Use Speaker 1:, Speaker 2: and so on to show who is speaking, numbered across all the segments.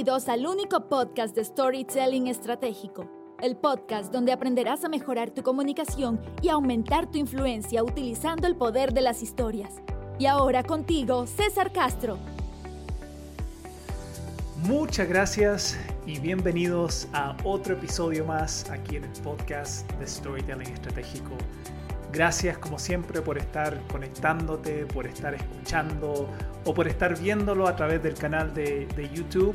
Speaker 1: Bienvenidos al único podcast de Storytelling Estratégico, el podcast donde aprenderás a mejorar tu comunicación y aumentar tu influencia utilizando el poder de las historias. Y ahora contigo, César Castro.
Speaker 2: Muchas gracias y bienvenidos a otro episodio más aquí en el podcast de Storytelling Estratégico. Gracias como siempre por estar conectándote, por estar escuchando o por estar viéndolo a través del canal de, YouTube.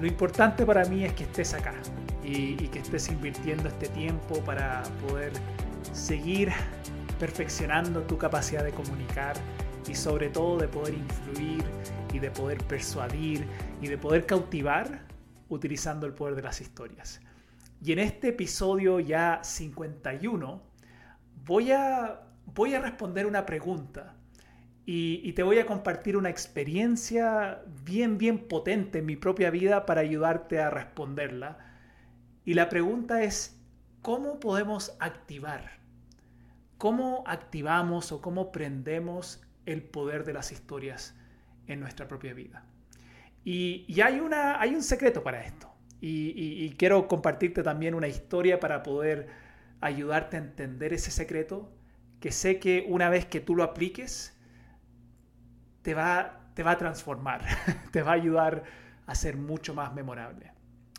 Speaker 2: Lo importante para mí es que estés acá y, que estés invirtiendo este tiempo para poder seguir perfeccionando tu capacidad de comunicar y sobre todo de poder influir y de poder persuadir y de poder cautivar utilizando el poder de las historias. Y en este episodio ya 51 voy a, voy a responder una pregunta y, te voy a compartir una experiencia bien, bien potente en mi propia vida para ayudarte a responderla. Y la pregunta es, ¿cómo podemos activar? ¿Cómo activamos o cómo prendemos el poder de las historias en nuestra propia vida? Y, hay, una, hay un secreto para esto. y quiero compartirte también una historia para poder ayudarte a entender ese secreto que sé que una vez que tú lo apliques, te va, te va a transformar, te va a ayudar a ser mucho más memorable.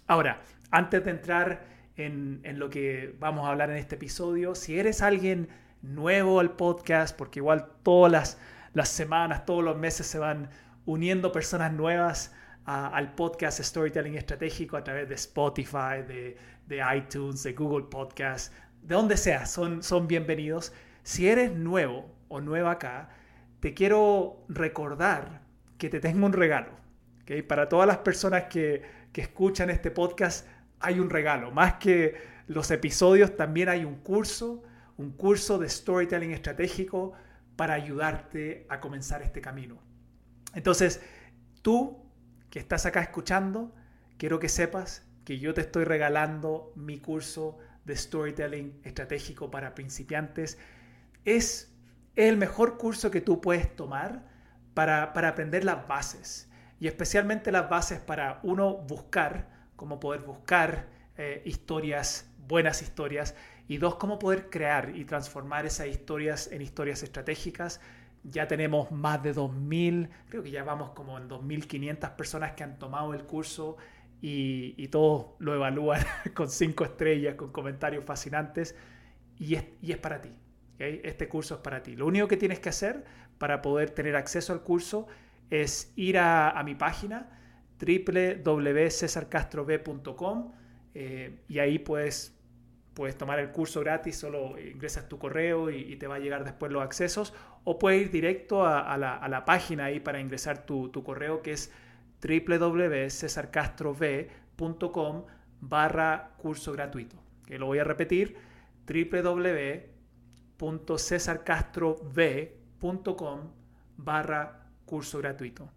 Speaker 2: Ahora, antes de entrar en, en, lo que vamos a hablar en este episodio, si eres alguien nuevo al podcast, porque igual todas las, las semanas, todos los meses se van uniendo personas nuevas al podcast Storytelling Estratégico a través de Spotify, de, de iTunes, de Google Podcast, de donde sea, son, son bienvenidos. Si eres nuevo o nueva acá, te quiero recordar que te tengo un regalo. ¿okay? Para todas las personas que, que escuchan este podcast, hay un regalo. Más que los episodios, también hay un curso, un curso de storytelling estratégico para ayudarte a comenzar este camino. Entonces, tú que estás acá escuchando, quiero que sepas que yo te estoy regalando mi curso de storytelling estratégico para principiantes. Es el mejor curso que tú puedes tomar para, aprender las bases y especialmente las bases para uno buscar, cómo poder buscar eh, historias, buenas historias, y dos, cómo poder crear y transformar esas historias en historias estratégicas. Ya tenemos más de 2.000, creo que ya vamos como en 2.500 personas que han tomado el curso y, todos lo evalúan con cinco estrellas, con comentarios fascinantes y es, y es para ti. Este curso es para ti. Lo único que tienes que hacer para poder tener acceso al curso es ir a, a mi página www.cesarcastrob.com eh, y ahí puedes, puedes tomar el curso gratis, solo ingresas tu correo y, te va a llegar después los accesos o puedes ir directo a, la, a la, página ahí para ingresar tu, tu correo que es www.cesarcastrov.com barra curso gratuito. Que lo voy a repetir, www.cesarcastrov.com barra curso gratuito.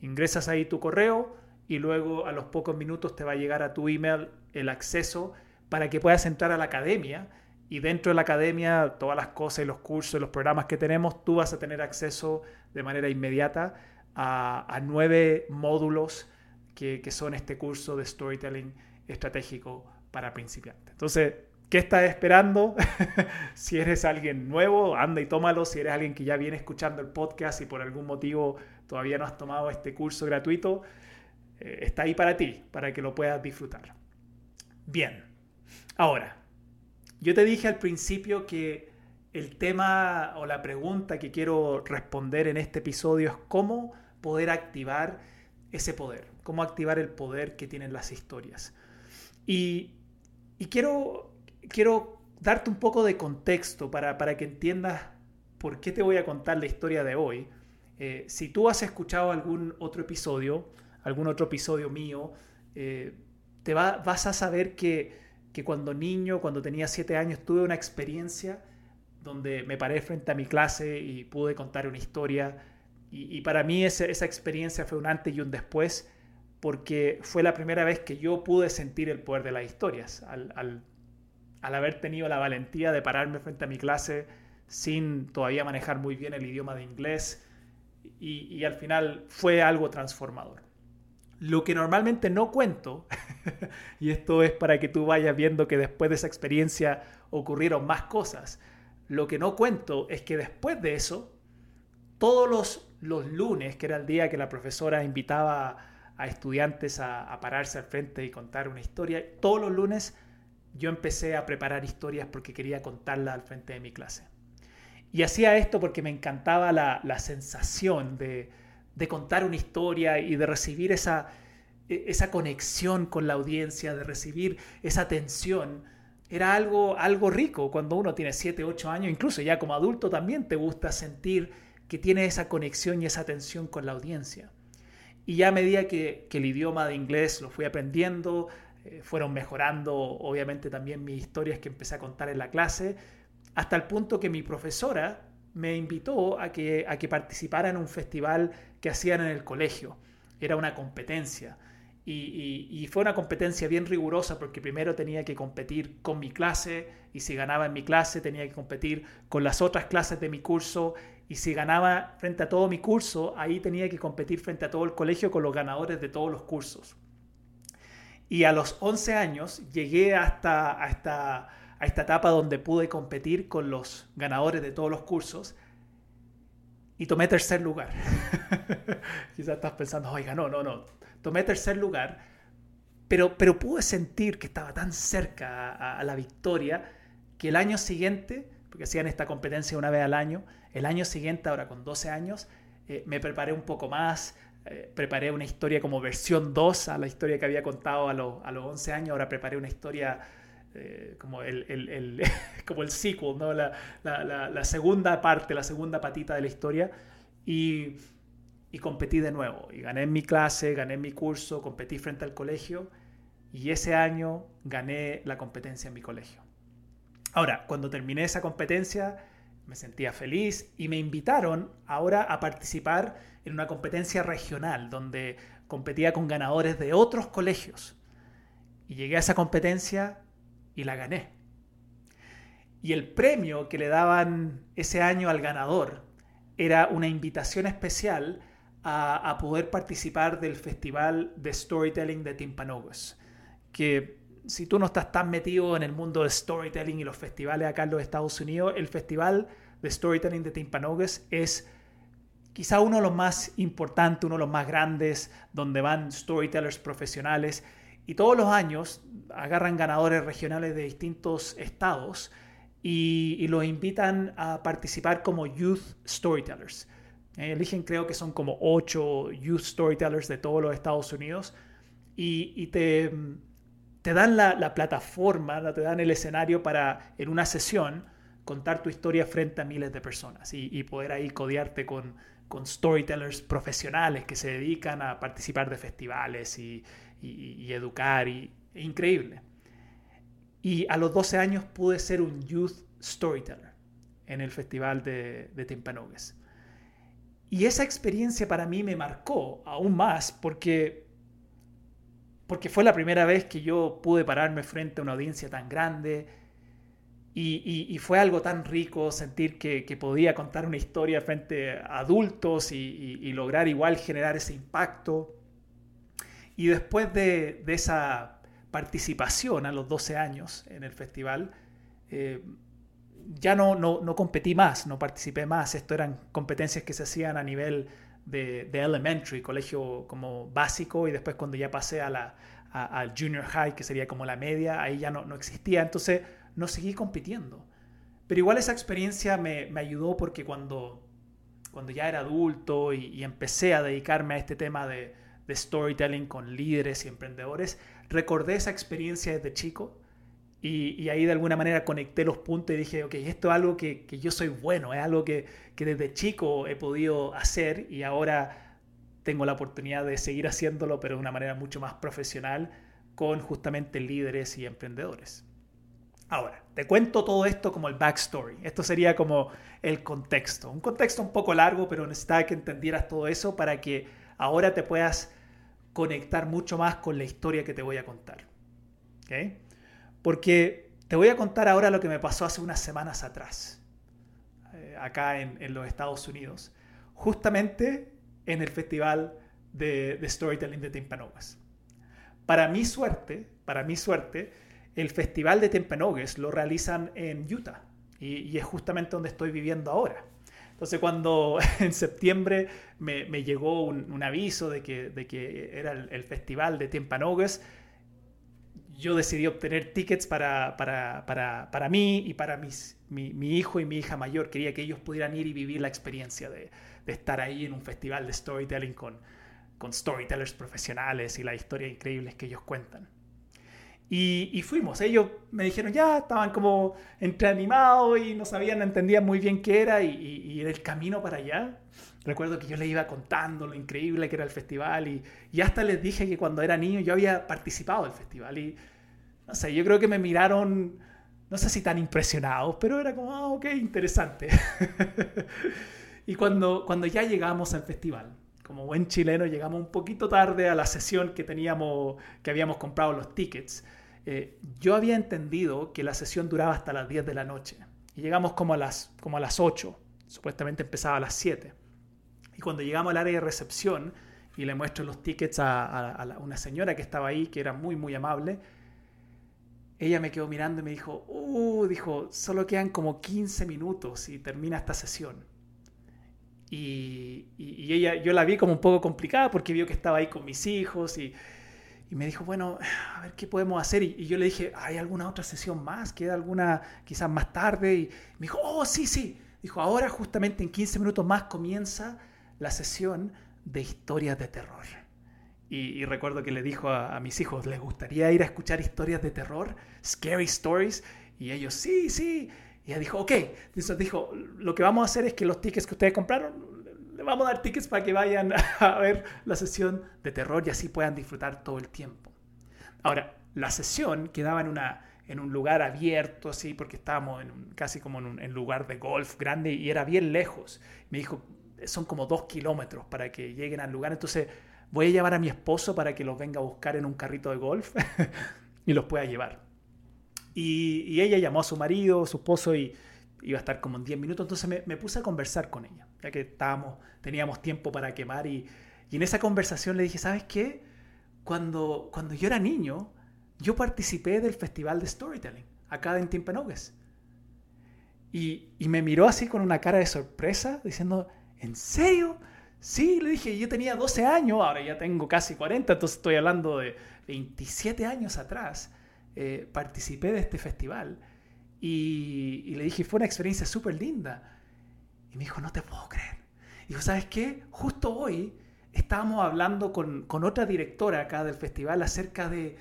Speaker 2: Ingresas ahí tu correo y luego a los pocos minutos te va a llegar a tu email el acceso para que puedas entrar a la academia y dentro de la academia todas las cosas y los cursos y los programas que tenemos tú vas a tener acceso de manera inmediata a, nueve módulos que, son este curso de storytelling estratégico para principiantes. Entonces, ¿qué estás esperando? si eres alguien nuevo, anda y tómalo. Si eres alguien que ya viene escuchando el podcast y por algún motivo todavía no has tomado este curso gratuito, eh, está ahí para ti, para que lo puedas disfrutar. Bien, ahora, yo te dije al principio que el tema o la pregunta que quiero responder en este episodio es cómo poder activar ese poder, cómo activar el poder que tienen las historias. Y, quiero, quiero darte un poco de contexto para, que entiendas por qué te voy a contar la historia de hoy. Eh, si tú has escuchado algún otro episodio, algún otro episodio mío, eh, te vas a saber que, que, cuando niño, cuando tenía siete años, tuve una experiencia donde me paré frente a mi clase y pude contar una historia y, para mí esa, experiencia fue un antes y un después, porque fue la primera vez que yo pude sentir el poder de las historias, haber tenido la valentía de pararme frente a mi clase sin todavía manejar muy bien el idioma de inglés, y, al final fue algo transformador. Lo que normalmente no cuento, y esto es para que tú vayas viendo que después de esa experiencia ocurrieron más cosas, lo que no cuento es que después de eso, todos los, los lunes, que era el día que la profesora invitaba a estudiantes a pararse al frente y contar una historia, todos los lunes yo empecé a preparar historias porque quería contarlas al frente de mi clase. Y hacía esto porque me encantaba la, la sensación de, de contar una historia y de recibir esa, e, esa conexión con la audiencia, de recibir esa atención, era algo, algo rico cuando uno tiene 7, 8 años, incluso ya como adulto también te gusta sentir que tiene esa conexión y esa atención con la audiencia. Y ya a medida que, que el idioma de inglés lo fui aprendiendo, eh, fueron mejorando obviamente también mis historias que empecé a contar en la clase, hasta el punto que mi profesora me invitó a que, a que participara en un festival que hacían en el colegio. Era una competencia. Y, fue una competencia bien rigurosa porque primero tenía que competir con mi clase y si ganaba en mi clase tenía que competir con las otras clases de mi curso y si ganaba frente a todo mi curso, ahí tenía que competir frente a todo el colegio con los ganadores de todos los cursos. Y a los 11 años llegué hasta, hasta a esta etapa donde pude competir con los ganadores de todos los cursos y tomé tercer lugar. Quizás estás pensando, oiga, no, no, no. Tomé tercer lugar, pero, pero pude sentir que estaba tan cerca a, la victoria que el año siguiente, porque hacían esta competencia una vez al año, el año siguiente, ahora con 12 años, eh, me preparé un poco más, eh, preparé una historia como versión 2 a la historia que había contado a, a los 11 años, ahora preparé una historia eh, como, el, el, como el sequel, ¿no? La, la, la, segunda parte, la segunda patita de la historia. Y, y, competí de nuevo. Y gané en mi clase, gané en mi curso, competí frente al colegio. Y ese año gané la competencia en mi colegio. Ahora, cuando terminé esa competencia, me sentía feliz y me invitaron ahora a participar en una competencia regional donde competía con ganadores de otros colegios. Y llegué a esa competencia y la gané. Y el premio que le daban ese año al ganador era una invitación especial a, poder participar del Festival de Storytelling de Timpanogos. Que si tú no estás tan metido en el mundo de storytelling y los festivales acá en los Estados Unidos, el Festival de Storytelling de Timpanogos es quizá uno de los más importantes, uno de los más grandes, donde van storytellers profesionales y todos los años agarran ganadores regionales de distintos estados y, los invitan a participar como Youth Storytellers. Eh, eligen creo que son como ocho Youth Storytellers de todos los Estados Unidos y, te, te, dan la, plataforma, te dan el escenario para en una sesión contar tu historia frente a miles de personas y, poder ahí codearte con, con storytellers profesionales que se dedican a participar de festivales y, educar, y, increíble. Y a los 12 años pude ser un youth storyteller en el festival de, de Timpanogues. Y esa experiencia para mí me marcó aún más porque, porque fue la primera vez que yo pude pararme frente a una audiencia tan grande y, fue algo tan rico sentir que, podía contar una historia frente a adultos y, lograr igual generar ese impacto. Y después de, esa participación a los 12 años en el festival, eh, ya no, no, competí más, no participé más. Esto eran competencias que se hacían a nivel de, elementary, colegio como básico, y después cuando ya pasé a la, al junior high, que sería como la media, ahí ya no, no existía. Entonces no seguí compitiendo. Pero igual esa experiencia me, ayudó porque cuando, cuando ya era adulto y empecé a dedicarme a este tema de, de storytelling con líderes y emprendedores, recordé esa experiencia desde chico y, ahí de alguna manera conecté los puntos y dije, ok, esto es algo que, yo soy bueno, es algo que, que, desde chico he podido hacer y ahora tengo la oportunidad de seguir haciéndolo, pero de una manera mucho más profesional con justamente líderes y emprendedores. Ahora, te cuento todo esto como el backstory. Esto sería como el contexto. Un contexto un poco largo, pero necesitaba que entendieras todo eso para que ahora te puedas conectar mucho más con la historia que te voy a contar. Porque te voy a contar ahora lo que me pasó hace unas semanas atrás, eh, acá en, los Estados Unidos, justamente en el Festival de, storytelling de Timpanogues. Para mi suerte, para mi suerte, el festival de Timpanogues lo realizan en Utah y, es justamente donde estoy viviendo ahora. Entonces cuando en septiembre me, llegó un, aviso de que, de que era el, festival de Timpanogues, yo decidí obtener tickets para, para, para, para mí y para mis, mi, mi, hijo y mi hija mayor. Quería que ellos pudieran ir y vivir la experiencia de, de estar ahí en un festival de storytelling con, con storytellers profesionales y las historias increíbles que ellos cuentan. Y, y, fuimos, ellos me dijeron ya, estaban como entre animados y no sabían, no entendían muy bien qué era y, y, en el camino para allá, recuerdo que yo les iba contando lo increíble que era el festival y, y hasta les dije que cuando era niño yo había participado del festival y no sé, yo creo que me miraron, no sé si tan impresionados, pero era como, ah, ok, interesante. y cuando, cuando ya llegamos al festival, como buen chileno, llegamos un poquito tarde a la sesión que teníamos, que habíamos comprado los tickets. Eh, yo había entendido que la sesión duraba hasta las 10 de la noche. Y llegamos como a las, como a las 8. Supuestamente empezaba a las 7. Y cuando llegamos al área de recepción y le muestro los tickets a, a una señora que estaba ahí, que era muy, muy amable, ella me quedó mirando y me dijo, uh, dijo, solo quedan como 15 minutos y termina esta sesión. Y, ella, yo la vi como un poco complicada porque vio que estaba ahí con mis hijos y, me dijo, bueno, a ver qué podemos hacer. Y, yo le dije, ¿hay alguna otra sesión más? ¿Queda alguna quizás más tarde? Y me dijo, oh, sí, sí. Dijo, ahora justamente en 15 minutos más comienza la sesión de historias de terror. Y, recuerdo que le dijo a, mis hijos, ¿les gustaría ir a escuchar historias de terror? Scary stories. Y ellos, sí, sí. Y ella dijo, ok, entonces dijo, lo que vamos a hacer es que los tickets que ustedes compraron, le vamos a dar tickets para que vayan a ver la sesión de terror y así puedan disfrutar todo el tiempo. Ahora, la sesión quedaba en, una, en un lugar abierto, así, porque estábamos casi como en un lugar de golf grande y era bien lejos. Me dijo, son como dos kilómetros para que lleguen al lugar, entonces voy a llevar a mi esposo para que los venga a buscar en un carrito de golf y los pueda llevar. Y, ella llamó a su marido, su esposo, y iba a estar como en 10 minutos. Entonces me, puse a conversar con ella, ya que estábamos, teníamos tiempo para quemar. Y, en esa conversación le dije, ¿sabes qué? Cuando, cuando yo era niño, yo participé del festival de storytelling, acá en Timpanogues. Y, y me miró así con una cara de sorpresa, diciendo, ¿en serio? Sí, le dije, yo tenía 12 años, ahora ya tengo casi 40, entonces estoy hablando de 27 años atrás. Eh, participé de este festival y, le dije, fue una experiencia súper linda. Y me dijo, no te puedo creer. Y dijo, ¿sabes qué? Justo hoy estábamos hablando con, con otra directora acá del festival acerca de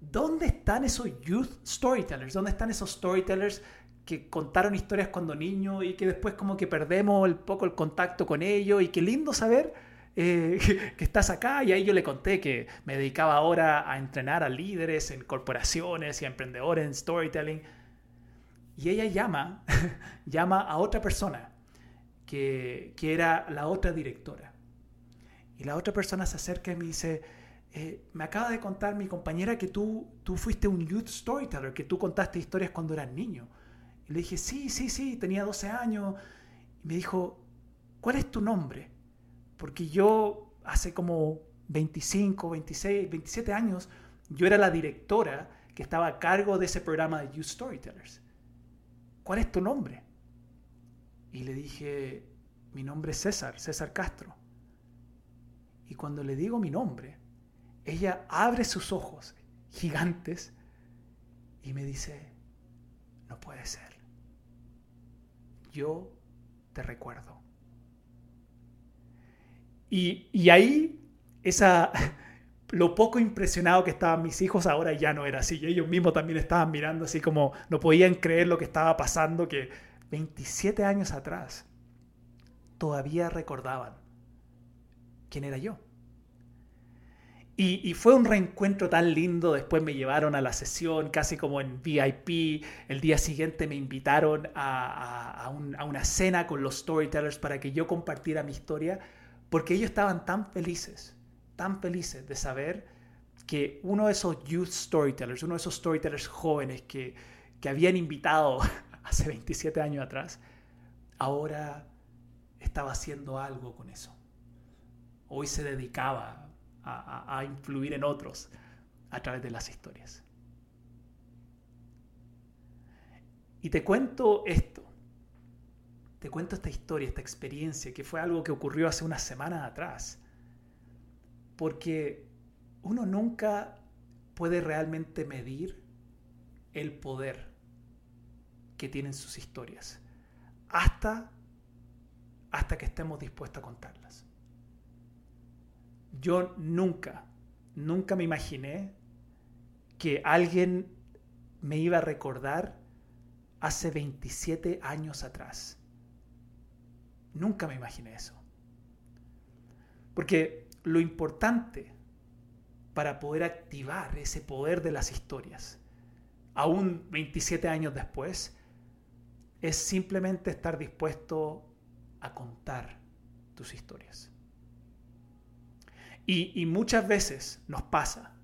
Speaker 2: dónde están esos youth storytellers, dónde están esos storytellers que contaron historias cuando niños y que después como que perdemos un poco el contacto con ellos y qué lindo saber eh, que, estás acá. Y ahí yo le conté que me dedicaba ahora a entrenar a líderes en corporaciones y a emprendedores en storytelling. Y ella llama, llama a otra persona que, que, era la otra directora. Y la otra persona se acerca y me dice, eh, me acaba de contar mi compañera que tú, tú fuiste un youth storyteller, que tú contaste historias cuando eras niño. Y le dije, sí, sí, sí, tenía 12 años. Y me dijo, ¿cuál es tu nombre? Porque yo hace como 25, 26, 27 años, yo era la directora que estaba a cargo de ese programa de Youth Storytellers. ¿Cuál es tu nombre? Y le dije, mi nombre es César, César Castro. Y cuando le digo mi nombre, ella abre sus ojos gigantes y me dice, no puede ser. Yo te recuerdo. Y, ahí, esa, lo poco impresionado que estaban mis hijos ahora ya no era así. Ellos mismos también estaban mirando así como no podían creer lo que estaba pasando, que 27 años atrás todavía recordaban quién era yo. Y, fue un reencuentro tan lindo, después me llevaron a la sesión casi como en VIP, el día siguiente me invitaron a, a una cena con los storytellers para que yo compartiera mi historia porque ellos estaban tan felices, tan felices de saber que uno de esos youth storytellers, uno de esos storytellers jóvenes que, que habían invitado hace 27 años atrás, ahora estaba haciendo algo con eso. hoy se dedicaba a, influir en otros a través de las historias. Y te cuento esto, te cuento esta historia, esta experiencia, que fue algo que ocurrió hace unas semanas atrás, porque uno nunca puede realmente medir el poder que tienen sus historias hasta, hasta que estemos dispuestos a contarlas. Yo nunca, nunca me imaginé que alguien me iba a recordar hace 27 años atrás. Nunca me imaginé eso. Porque lo importante para poder activar ese poder de las historias, aún 27 años después, es simplemente estar dispuesto a contar tus historias. Y, muchas veces nos pasa,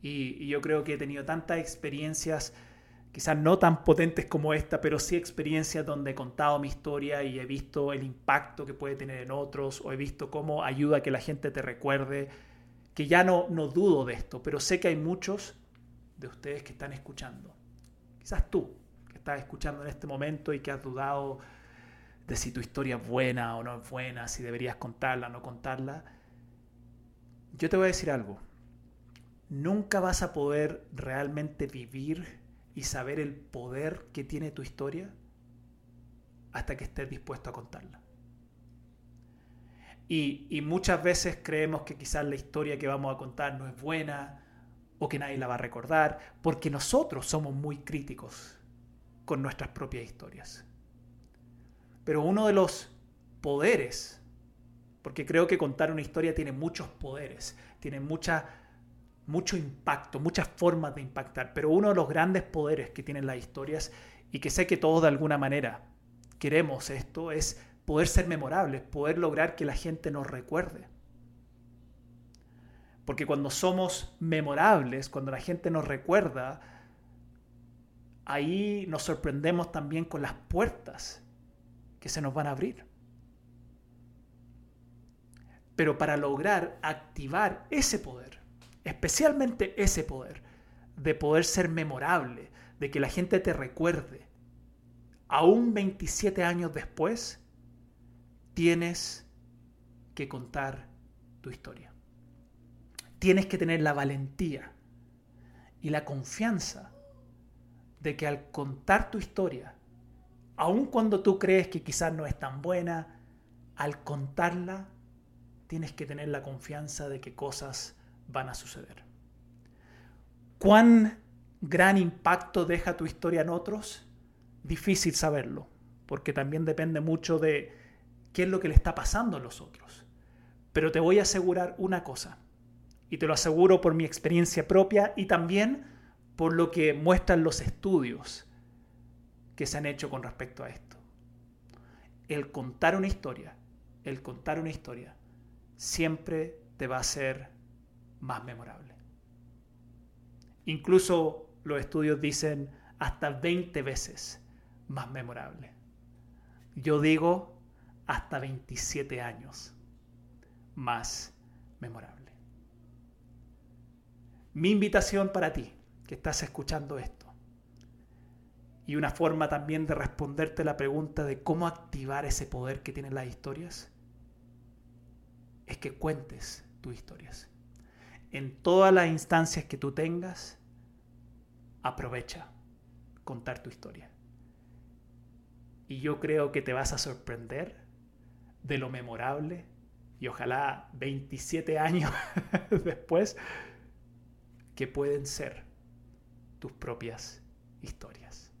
Speaker 2: y, yo creo que he tenido tantas experiencias quizás no tan potentes como esta, pero sí experiencias donde he contado mi historia y he visto el impacto que puede tener en otros, o he visto cómo ayuda a que la gente te recuerde, que ya no, no dudo de esto, pero sé que hay muchos de ustedes que están escuchando. Quizás tú, que estás escuchando en este momento y que has dudado de si tu historia es buena o no es buena, si deberías contarla o no contarla. Yo te voy a decir algo. Nunca vas a poder realmente vivir y saber el poder que tiene tu historia hasta que estés dispuesto a contarla. Y, muchas veces creemos que quizás la historia que vamos a contar no es buena o que nadie la va a recordar, porque nosotros somos muy críticos con nuestras propias historias. Pero uno de los poderes, porque creo que contar una historia tiene muchos poderes, tiene mucha mucho impacto, muchas formas de impactar, pero uno de los grandes poderes que tienen las historias y que sé que todos de alguna manera queremos esto es poder ser memorables, poder lograr que la gente nos recuerde. Porque cuando somos memorables, cuando la gente nos recuerda, ahí nos sorprendemos también con las puertas que se nos van a abrir. Pero para lograr activar ese poder, especialmente ese poder de poder ser memorable, de que la gente te recuerde, aún 27 años después, tienes que contar tu historia. Tienes que tener la valentía y la confianza de que al contar tu historia, aun cuando tú crees que quizás no es tan buena, al contarla, tienes que tener la confianza de que cosas van a suceder. ¿Cuán gran impacto deja tu historia en otros? Difícil saberlo, porque también depende mucho de qué es lo que le está pasando a los otros. Pero te voy a asegurar una cosa, y te lo aseguro por mi experiencia propia y también por lo que muestran los estudios que se han hecho con respecto a esto. El contar una historia, el contar una historia, siempre te va a hacer más memorable. Incluso los estudios dicen hasta 20 veces más memorable. Yo digo hasta 27 años más memorable. Mi invitación para ti, que estás escuchando esto, y una forma también de responderte la pregunta de cómo activar ese poder que tienen las historias, es que cuentes tus historias en todas las instancias que tú tengas, aprovecha contar tu historia. Y yo creo que te vas a sorprender de lo memorable y ojalá 27 años después que pueden ser tus propias historias.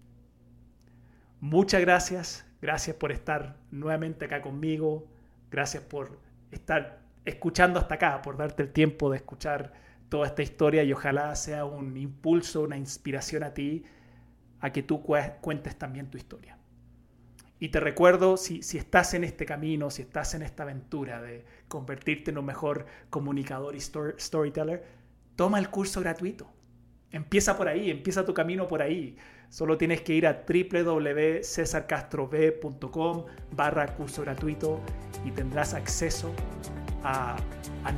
Speaker 2: Muchas gracias, gracias por estar nuevamente acá conmigo, gracias por estar escuchando hasta acá, por darte el tiempo de escuchar toda esta historia y ojalá sea un impulso, una inspiración a ti a que tú cuentes también tu historia. Y te recuerdo, si, si, estás en este camino, si estás en esta aventura de convertirte en un mejor comunicador y storyteller, toma el curso gratuito. Empieza por ahí, empieza tu camino por ahí. Solo tienes que ir a www.cesarcastrob.com barra curso gratuito y tendrás acceso a,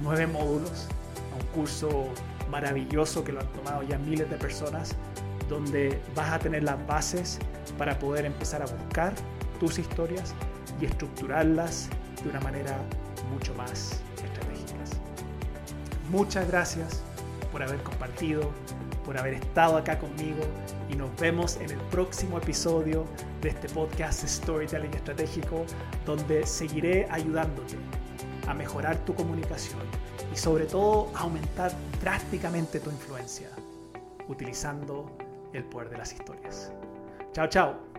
Speaker 2: nueve módulos, a un curso maravilloso que lo han tomado ya miles de personas, donde vas a tener las bases para poder empezar a buscar tus historias y estructurarlas de una manera mucho más estratégicas. Muchas gracias por haber compartido, por haber estado acá conmigo y nos vemos en el próximo episodio de este podcast Storytelling Estratégico donde seguiré ayudándote a mejorar tu comunicación y sobre todo a aumentar drásticamente tu influencia utilizando el poder de las historias. Chao, chao.